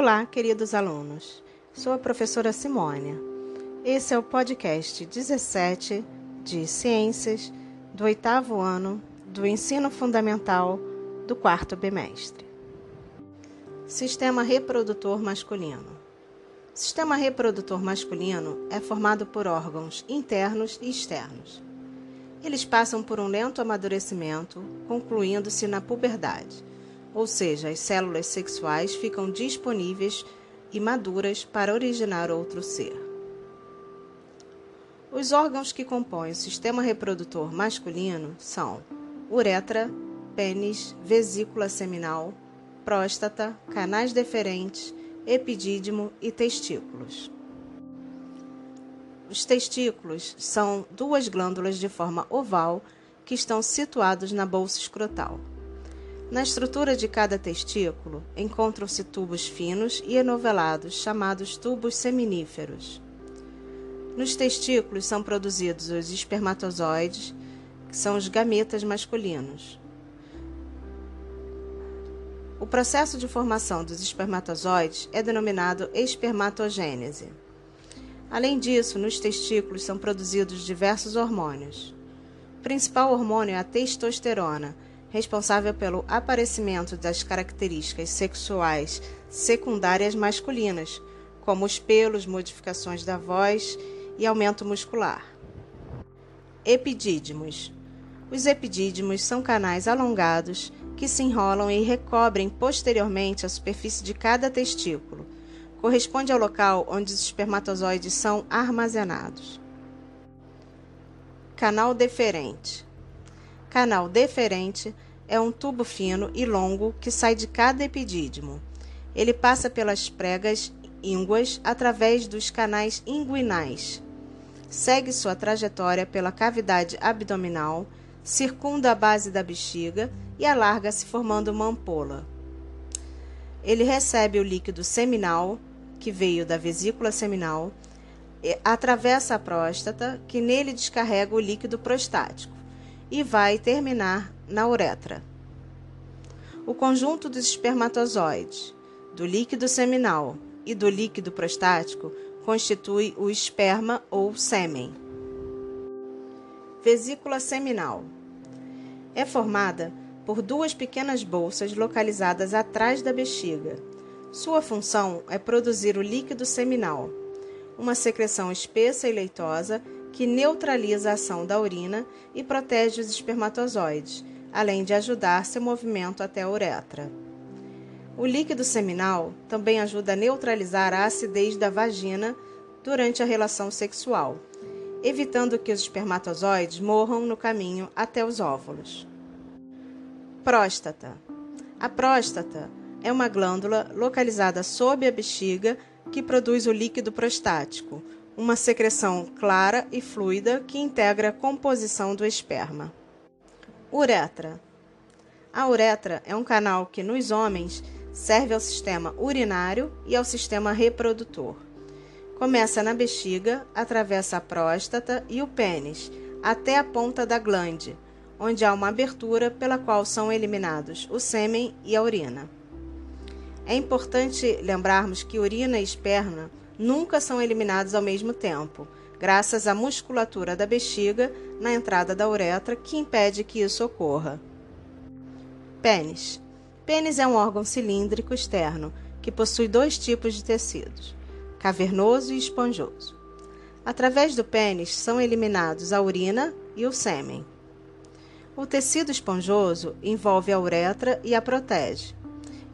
Olá, queridos alunos. Sou a professora Simônia. Esse é o podcast 17 de Ciências do oitavo ano do Ensino Fundamental do quarto bimestre. Sistema reprodutor masculino. Sistema reprodutor masculino é formado por órgãos internos e externos. Eles passam por um lento amadurecimento, concluindo-se na puberdade ou seja, as células sexuais ficam disponíveis e maduras para originar outro ser. Os órgãos que compõem o sistema reprodutor masculino são uretra, pênis, vesícula seminal, próstata, canais deferentes, epidídimo e testículos. Os testículos são duas glândulas de forma oval que estão situados na bolsa escrotal. Na estrutura de cada testículo encontram-se tubos finos e enovelados, chamados tubos seminíferos. Nos testículos são produzidos os espermatozoides, que são os gametas masculinos. O processo de formação dos espermatozoides é denominado espermatogênese. Além disso, nos testículos são produzidos diversos hormônios. O principal hormônio é a testosterona responsável pelo aparecimento das características sexuais secundárias masculinas, como os pelos, modificações da voz e aumento muscular. Epidídimos. Os epidídimos são canais alongados que se enrolam e recobrem posteriormente a superfície de cada testículo. Corresponde ao local onde os espermatozoides são armazenados. Canal deferente. Canal deferente é um tubo fino e longo que sai de cada epidídimo. Ele passa pelas pregas ínguas através dos canais inguinais. Segue sua trajetória pela cavidade abdominal, circunda a base da bexiga e alarga-se formando uma ampola. Ele recebe o líquido seminal, que veio da vesícula seminal, atravessa a próstata, que nele descarrega o líquido prostático e vai terminar na uretra. O conjunto dos espermatozoides, do líquido seminal e do líquido prostático constitui o esperma ou sêmen. Vesícula seminal é formada por duas pequenas bolsas localizadas atrás da bexiga. Sua função é produzir o líquido seminal, uma secreção espessa e leitosa que neutraliza a ação da urina e protege os espermatozoides, além de ajudar seu movimento até a uretra. O líquido seminal também ajuda a neutralizar a acidez da vagina durante a relação sexual, evitando que os espermatozoides morram no caminho até os óvulos. Próstata. A próstata é uma glândula localizada sob a bexiga que produz o líquido prostático, uma secreção clara e fluida que integra a composição do esperma. Uretra. A uretra é um canal que, nos homens, serve ao sistema urinário e ao sistema reprodutor. Começa na bexiga, atravessa a próstata e o pênis, até a ponta da glande, onde há uma abertura pela qual são eliminados o sêmen e a urina. É importante lembrarmos que urina e esperma nunca são eliminados ao mesmo tempo, graças à musculatura da bexiga na entrada da uretra que impede que isso ocorra. Pênis. Pênis é um órgão cilíndrico externo que possui dois tipos de tecidos, cavernoso e esponjoso. Através do pênis são eliminados a urina e o sêmen. O tecido esponjoso envolve a uretra e a protege,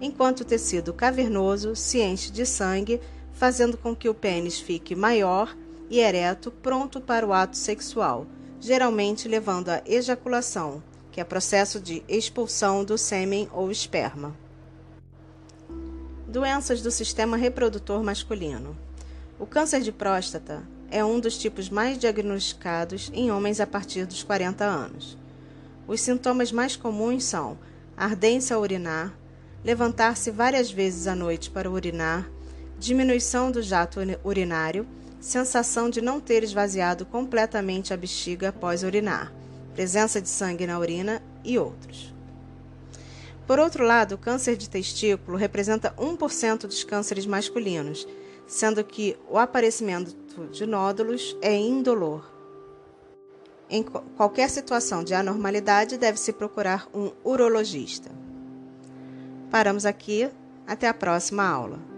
enquanto o tecido cavernoso se enche de sangue fazendo com que o pênis fique maior e ereto, pronto para o ato sexual, geralmente levando à ejaculação, que é processo de expulsão do sêmen ou esperma. Doenças do sistema reprodutor masculino. O câncer de próstata é um dos tipos mais diagnosticados em homens a partir dos 40 anos. Os sintomas mais comuns são ardência a urinar, levantar-se várias vezes à noite para urinar, diminuição do jato urinário, sensação de não ter esvaziado completamente a bexiga após urinar, presença de sangue na urina e outros. Por outro lado, o câncer de testículo representa 1% dos cânceres masculinos, sendo que o aparecimento de nódulos é indolor. Em qualquer situação de anormalidade, deve-se procurar um urologista. Paramos aqui, até a próxima aula.